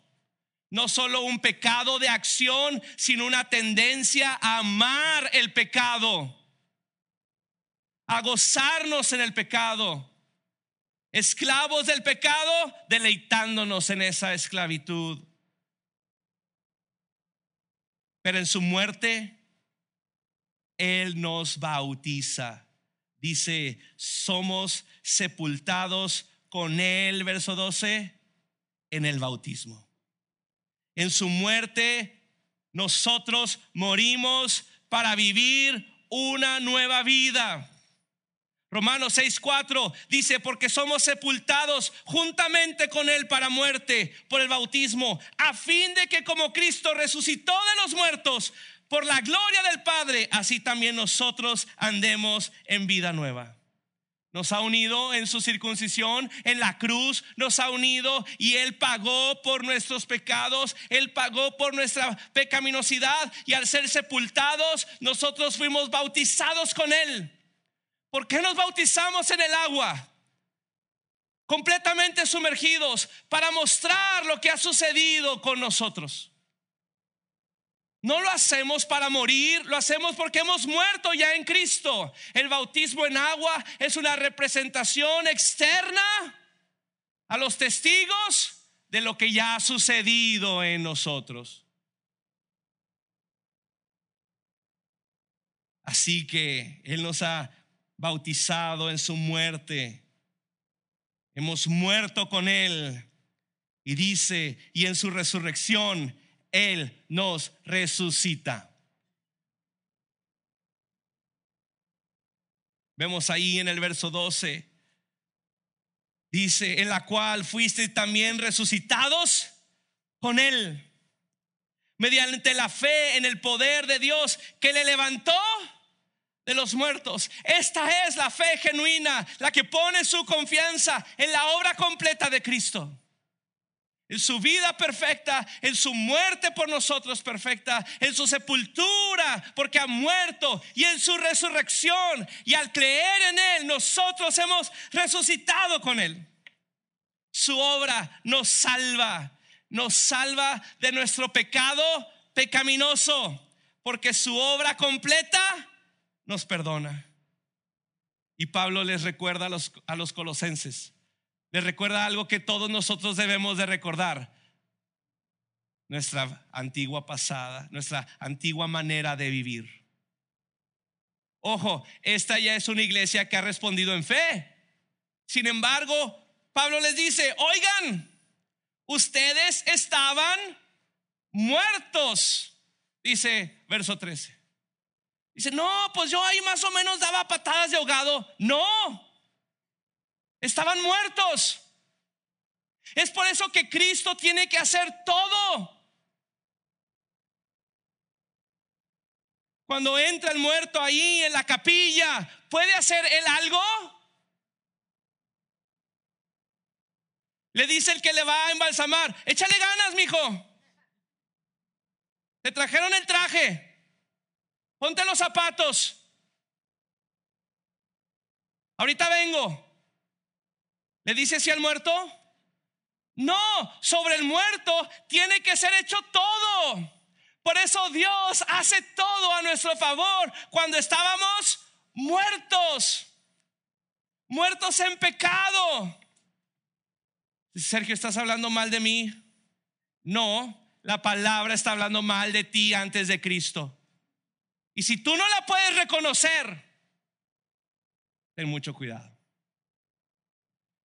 No solo un pecado de acción, sino una tendencia a amar el pecado, a gozarnos en el pecado esclavos del pecado, deleitándonos en esa esclavitud. Pero en su muerte, Él nos bautiza. Dice, somos sepultados con Él, verso 12, en el bautismo. En su muerte, nosotros morimos para vivir una nueva vida. Romanos 6:4 dice, porque somos sepultados juntamente con Él para muerte por el bautismo, a fin de que como Cristo resucitó de los muertos por la gloria del Padre, así también nosotros andemos en vida nueva. Nos ha unido en su circuncisión, en la cruz, nos ha unido y Él pagó por nuestros pecados, Él pagó por nuestra pecaminosidad y al ser sepultados, nosotros fuimos bautizados con Él. ¿Por qué nos bautizamos en el agua? Completamente sumergidos para mostrar lo que ha sucedido con nosotros. No lo hacemos para morir, lo hacemos porque hemos muerto ya en Cristo. El bautismo en agua es una representación externa a los testigos de lo que ya ha sucedido en nosotros. Así que Él nos ha bautizado en su muerte. Hemos muerto con Él. Y dice, y en su resurrección, Él nos resucita. Vemos ahí en el verso 12, dice, en la cual fuiste también resucitados con Él, mediante la fe en el poder de Dios que le levantó de los muertos. Esta es la fe genuina, la que pone su confianza en la obra completa de Cristo. En su vida perfecta, en su muerte por nosotros perfecta, en su sepultura porque ha muerto y en su resurrección. Y al creer en Él, nosotros hemos resucitado con Él. Su obra nos salva, nos salva de nuestro pecado pecaminoso, porque su obra completa nos perdona. Y Pablo les recuerda a los, a los colosenses, les recuerda algo que todos nosotros debemos de recordar. Nuestra antigua pasada, nuestra antigua manera de vivir. Ojo, esta ya es una iglesia que ha respondido en fe. Sin embargo, Pablo les dice, oigan, ustedes estaban muertos, dice verso 13. Dice, no, pues yo ahí más o menos daba patadas de ahogado. No, estaban muertos. Es por eso que Cristo tiene que hacer todo. Cuando entra el muerto ahí en la capilla, ¿puede hacer él algo? Le dice el que le va a embalsamar, échale ganas, mijo. Te trajeron el traje. Ponte los zapatos. Ahorita vengo. ¿Le dice así al muerto? No, sobre el muerto tiene que ser hecho todo. Por eso Dios hace todo a nuestro favor cuando estábamos muertos, muertos en pecado. Sergio, ¿estás hablando mal de mí? No, la palabra está hablando mal de ti antes de Cristo. Y si tú no la puedes reconocer, ten mucho cuidado.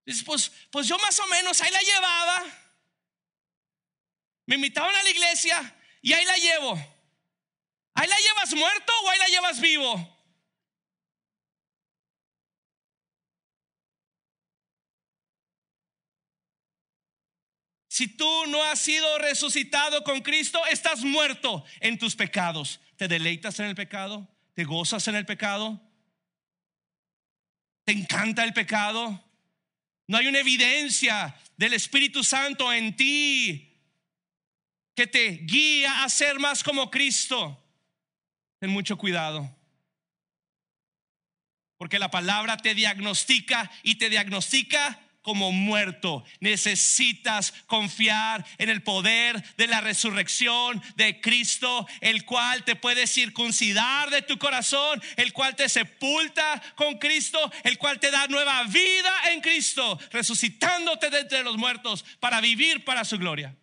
Dices, pues, pues yo más o menos ahí la llevaba. Me invitaban a la iglesia y ahí la llevo. ¿Ahí la llevas muerto o ahí la llevas vivo? Si tú no has sido resucitado con Cristo, estás muerto en tus pecados. ¿Te deleitas en el pecado? ¿Te gozas en el pecado? ¿Te encanta el pecado? No hay una evidencia del Espíritu Santo en ti que te guía a ser más como Cristo. Ten mucho cuidado. Porque la palabra te diagnostica y te diagnostica como muerto. Necesitas confiar en el poder de la resurrección de Cristo, el cual te puede circuncidar de tu corazón, el cual te sepulta con Cristo, el cual te da nueva vida en Cristo, resucitándote de entre los muertos para vivir para su gloria.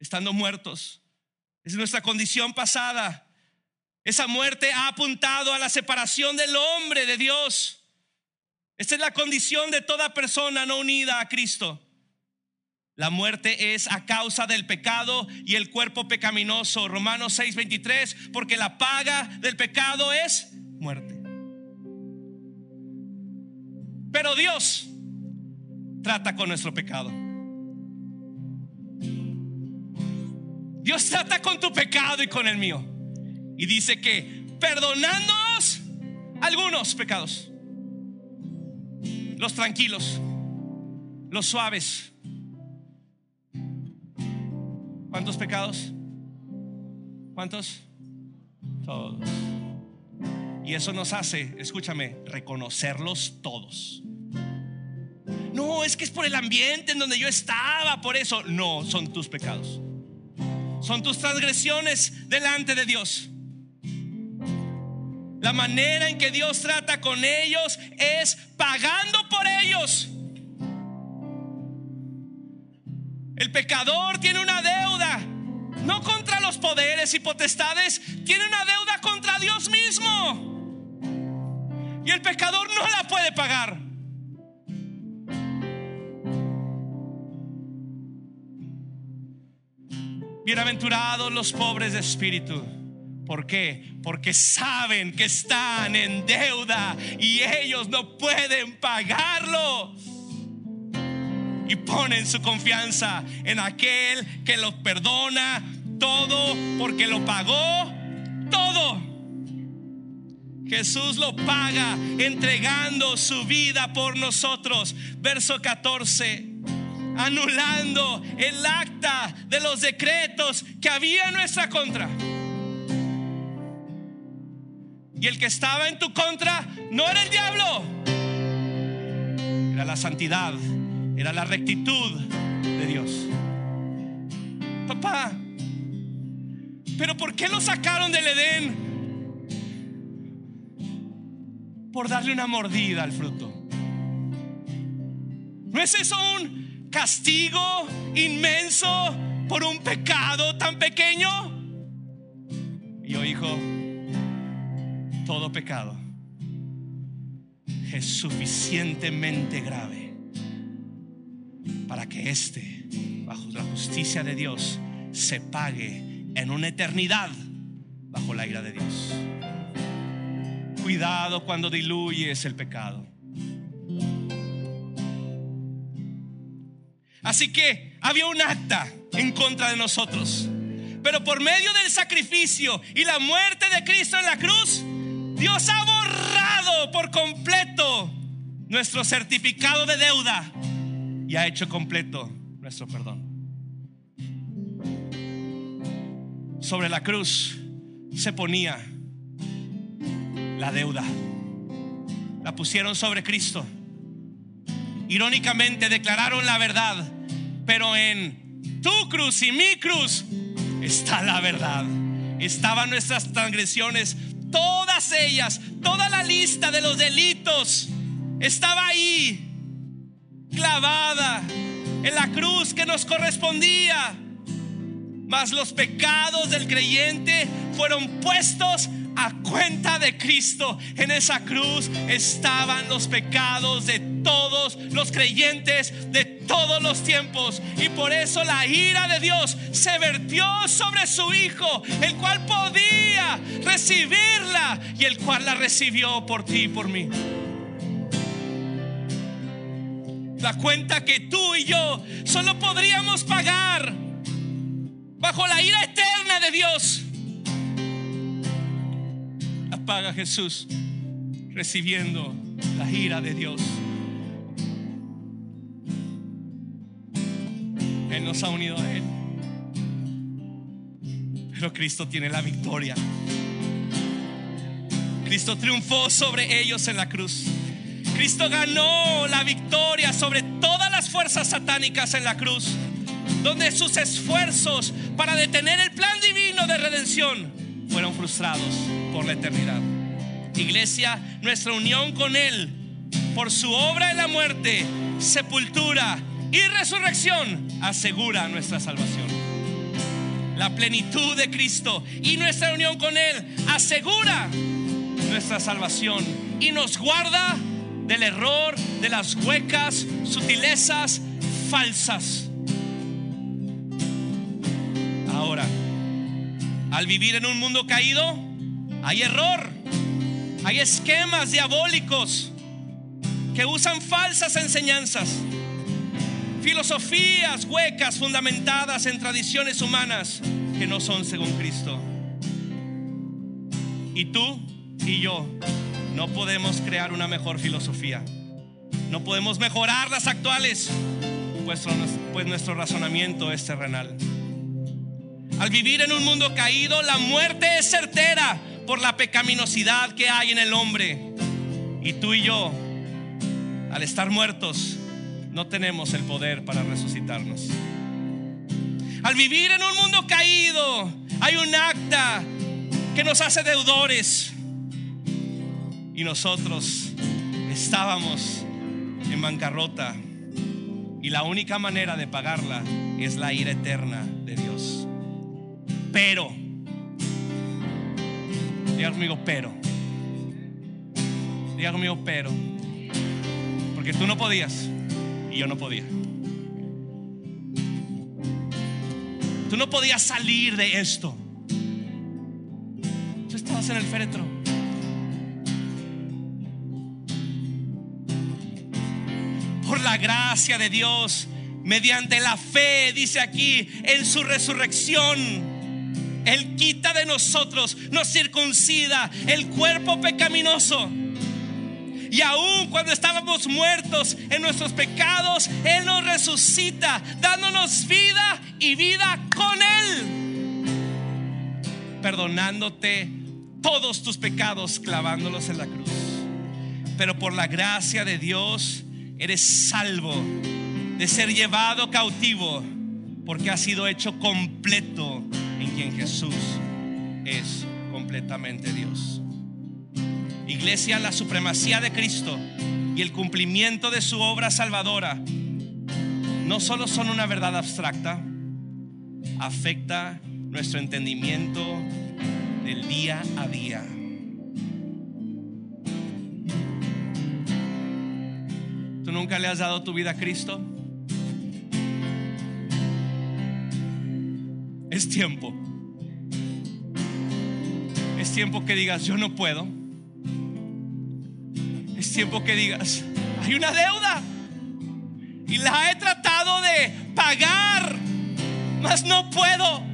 Estando muertos. Es nuestra condición pasada. Esa muerte ha apuntado a la separación del hombre de Dios. Esta es la condición de toda persona no unida a Cristo. La muerte es a causa del pecado y el cuerpo pecaminoso. Romanos 6:23, porque la paga del pecado es muerte. Pero Dios trata con nuestro pecado. Dios trata con tu pecado y con el mío. Y dice que perdonándonos algunos pecados los tranquilos, los suaves. ¿Cuántos pecados? ¿Cuántos? Todos. Y eso nos hace, escúchame, reconocerlos todos. No, es que es por el ambiente en donde yo estaba, por eso. No, son tus pecados. Son tus transgresiones delante de Dios. La manera en que Dios trata con ellos es pagando por ellos. El pecador tiene una deuda, no contra los poderes y potestades, tiene una deuda contra Dios mismo. Y el pecador no la puede pagar. Bienaventurados los pobres de espíritu ¿Por qué? Porque saben que están en deuda y ellos no pueden pagarlo. Y ponen su confianza en aquel que los perdona todo porque lo pagó todo. Jesús lo paga entregando su vida por nosotros. Verso 14 anulando el acta de los decretos que había en nuestra contra. Y el que estaba en tu contra no era el diablo, era la santidad, era la rectitud de Dios. Papá, pero ¿por qué lo sacaron del Edén? Por darle una mordida al fruto. ¿No es eso un castigo inmenso por un pecado tan pequeño? Y yo, hijo, todo pecado es suficientemente grave para que éste, bajo la justicia de Dios, se pague en una eternidad bajo la ira de Dios. Cuidado cuando diluyes el pecado. Así que había un acta en contra de nosotros. Pero por medio del sacrificio y la muerte de Cristo en la cruz, Dios ha borrado por completo nuestro certificado de deuda y ha hecho completo nuestro perdón. Sobre la cruz se ponía la deuda. La pusieron sobre Cristo. Irónicamente declararon la verdad, pero en tu cruz y mi cruz está la verdad. Estaban nuestras transgresiones, todas ellas, toda la lista de los delitos estaba ahí, clavada en la cruz que nos correspondía. Mas los pecados del creyente fueron puestos a cuenta de Cristo. En esa cruz estaban los pecados de todos los creyentes de todos los tiempos. Y por eso la ira de Dios se vertió sobre su Hijo, el cual podía recibirla y el cual la recibió por ti y por mí. La cuenta que tú y yo solo podríamos pagar bajo la ira eterna de Dios paga Jesús recibiendo la ira de Dios. Nos ha unido a Él. Pero Cristo tiene la victoria. Cristo triunfó sobre ellos en la cruz. Cristo ganó la victoria sobre todas las fuerzas satánicas en la cruz, donde sus esfuerzos para detener el plan divino de redención fueron frustrados por la eternidad. Iglesia, nuestra unión con Él por su obra en la muerte, sepultura y resurrección asegura nuestra salvación. La plenitud de Cristo y nuestra unión con Él asegura nuestra salvación y nos guarda del error, de las huecas, sutilezas falsas. Ahora, al vivir en un mundo caído, hay error, hay esquemas diabólicos que usan falsas enseñanzas, filosofías huecas fundamentadas en tradiciones humanas que no son según Cristo. Y tú y yo no podemos crear una mejor filosofía. No podemos mejorar las actuales, pues, pues nuestro razonamiento es terrenal. Al vivir en un mundo caído, la muerte es certera por la pecaminosidad que hay en el hombre. Y tú y yo, al estar muertos, no tenemos el poder para resucitarnos. Al vivir en un mundo caído, hay un acta que nos hace deudores. Y nosotros estábamos en bancarrota. Y la única manera de pagarla es la ira eterna de Dios. Pero, diga conmigo, pero. Diga conmigo, pero. Porque tú no podías y yo no podía. Tú no podías salir de esto. Tú estabas en el féretro. Por la gracia de Dios, mediante la fe, dice aquí, en su resurrección él quita de nosotros, nos circuncida el cuerpo pecaminoso. Y aún cuando estábamos muertos en nuestros pecados, Él nos resucita, dándonos vida y vida con Él. Perdonándote todos tus pecados, clavándolos en la cruz. Pero por la gracia de Dios, eres salvo de ser llevado cautivo, porque has sido hecho completo en quien Jesús es completamente Dios. Iglesia, la supremacía de Cristo y el cumplimiento de su obra salvadora no solo son una verdad abstracta, afecta nuestro entendimiento del día a día. nunca le has dado tu vida a Cristo, es tiempo. Es tiempo que digas, yo no puedo. Tiempo que digas, hay una deuda. Y la he tratado de pagar, mas no puedo.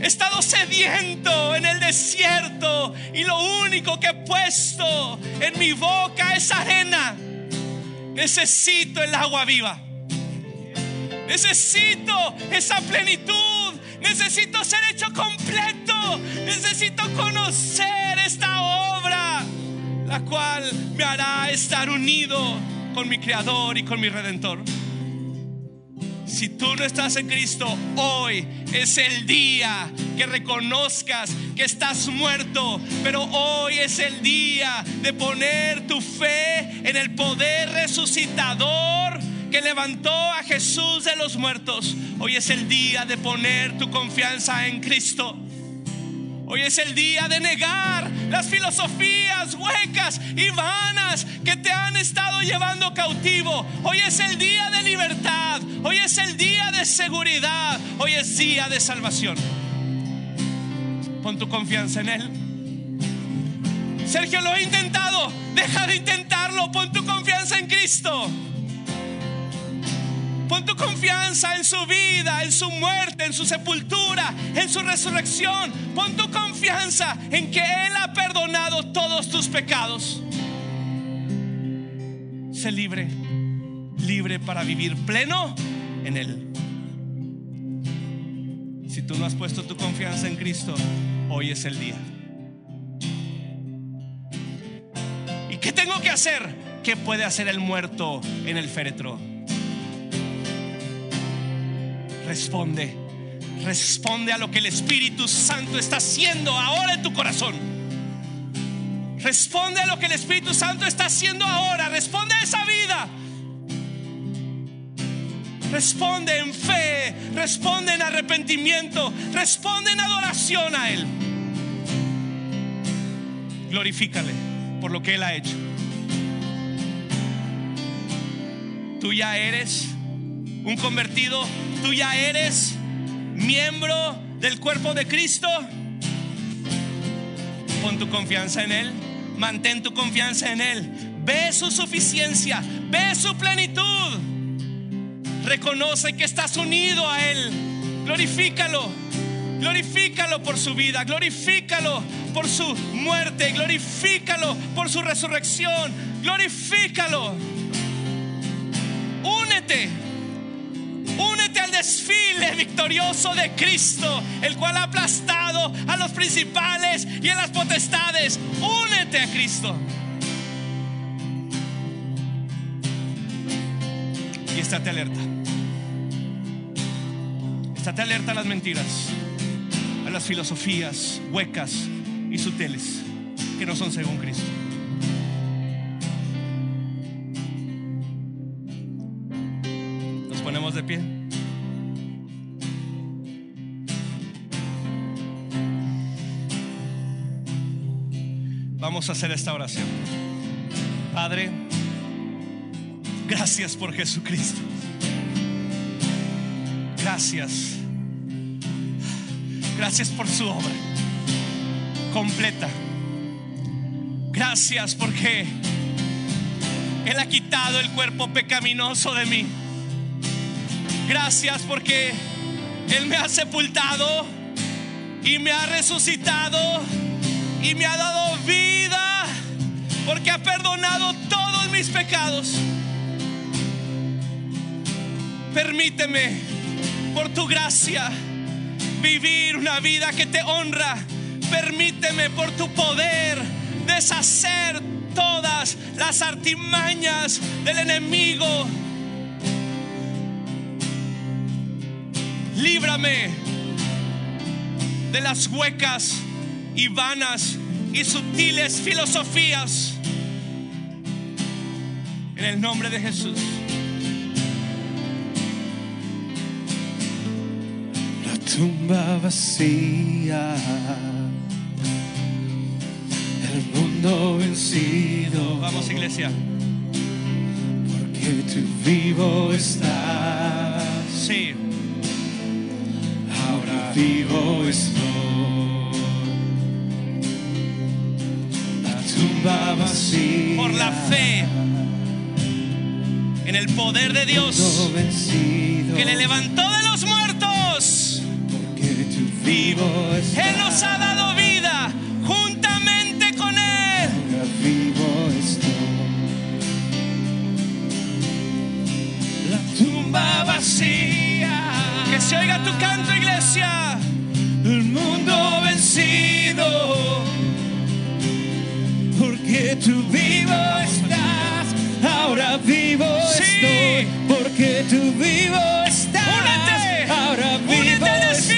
He estado sediento en el desierto y lo único que he puesto en mi boca es arena. Necesito el agua viva. Necesito esa plenitud. Necesito ser hecho completo. Necesito conocer esta la cual me hará estar unido con mi Creador y con mi Redentor. Si tú no estás en Cristo, hoy es el día que reconozcas que estás muerto, pero hoy es el día de poner tu fe en el poder resucitador que levantó a Jesús de los muertos. Hoy es el día de poner tu confianza en Cristo. Hoy es el día de negar las filosofías huecas y vanas que te han estado llevando cautivo. Hoy es el día de libertad. Hoy es el día de seguridad. Hoy es día de salvación. Pon tu confianza en Él. Sergio, lo he intentado. Deja de intentarlo. Pon tu confianza en Cristo. Pon tu confianza en su vida, en su muerte, en su sepultura, en su resurrección. Pon tu confianza en que Él ha perdonado todos tus pecados. Sé libre, libre para vivir pleno en Él. Si tú no has puesto tu confianza en Cristo, hoy es el día. ¿Y qué tengo que hacer? ¿Qué puede hacer el muerto en el féretro? Responde. Responde a lo que el Espíritu Santo está haciendo ahora en tu corazón. Responde a lo que el Espíritu Santo está haciendo ahora. Responde a esa vida. Responde en fe. Responde en arrepentimiento. Responde en adoración a Él. Glorifícale por lo que Él ha hecho. Tú ya eres un convertido, tú ya eres miembro del cuerpo de Cristo. Pon tu confianza en Él, mantén tu confianza en Él, ve su suficiencia, ve su plenitud. Reconoce que estás unido a Él, glorifícalo, glorifícalo por su vida, glorifícalo por su muerte, glorifícalo por su resurrección, glorifícalo. Únete desfile victorioso de Cristo, el cual ha aplastado a los principales y a las potestades. Únete a Cristo. Y estate alerta. Estate alerta a las mentiras, a las filosofías huecas y sutiles que no son según Cristo. Vamos a hacer esta oración. Padre, gracias por Jesucristo. Gracias. Gracias por su obra completa. Gracias porque Él ha quitado el cuerpo pecaminoso de mí. Gracias porque Él me ha sepultado y me ha resucitado y me ha dado vida porque ha perdonado todos mis pecados. Permíteme, por tu gracia, vivir una vida que te honra. Permíteme, por tu poder, deshacer todas las artimañas del enemigo. Líbrame de las huecas y vanas y sutiles filosofías. En el nombre de Jesús. La tumba vacía, el mundo vencido. Vamos iglesia. porque tú vivo estás. Sí. Ahora vivo estoy. Vacía. Por la fe en el poder de Dios vencido. que le levantó de los muertos. Porque tú vivo estás. Él nos ha dado vida juntamente con Él. Ahora vivo estoy. La tumba vacía. Que se oiga tu canto, iglesia. El mundo vencido. Porque tú vivo estás. Ahora vivo Sí. estoy. Porque tú vivo estás. Únete. Ahora vivo Únete estoy.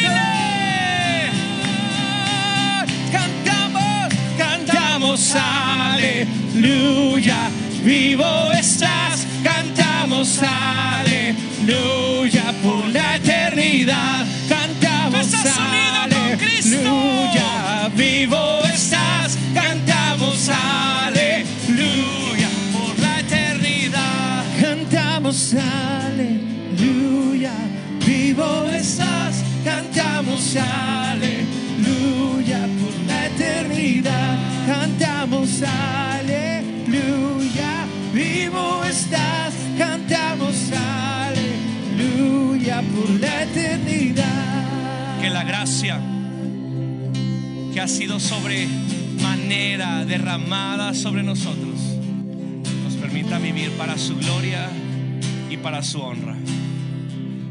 Cantamos, cantamos, aleluya. Vivo estás, cantamos, aleluya. Por la eternidad, Cantamos aleluya, vivo estás, cantamos aleluya. Por la eternidad, cantamos aleluya, vivo estás, cantamos aleluya. Por la eternidad. Que la gracia que ha sido sobre manera derramada sobre nosotros nos permita vivir para su gloria para su honra.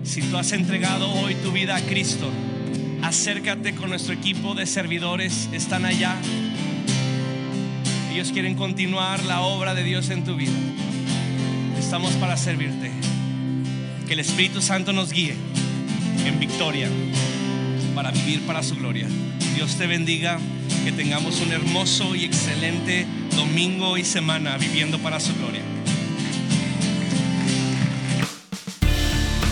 Si tú has entregado hoy tu vida a Cristo, acércate con nuestro equipo de servidores, están allá. Ellos quieren continuar la obra de Dios en tu vida. Estamos para servirte. Que el Espíritu Santo nos guíe en victoria para vivir para su gloria. Dios te bendiga, que tengamos un hermoso y excelente domingo y semana viviendo para su gloria.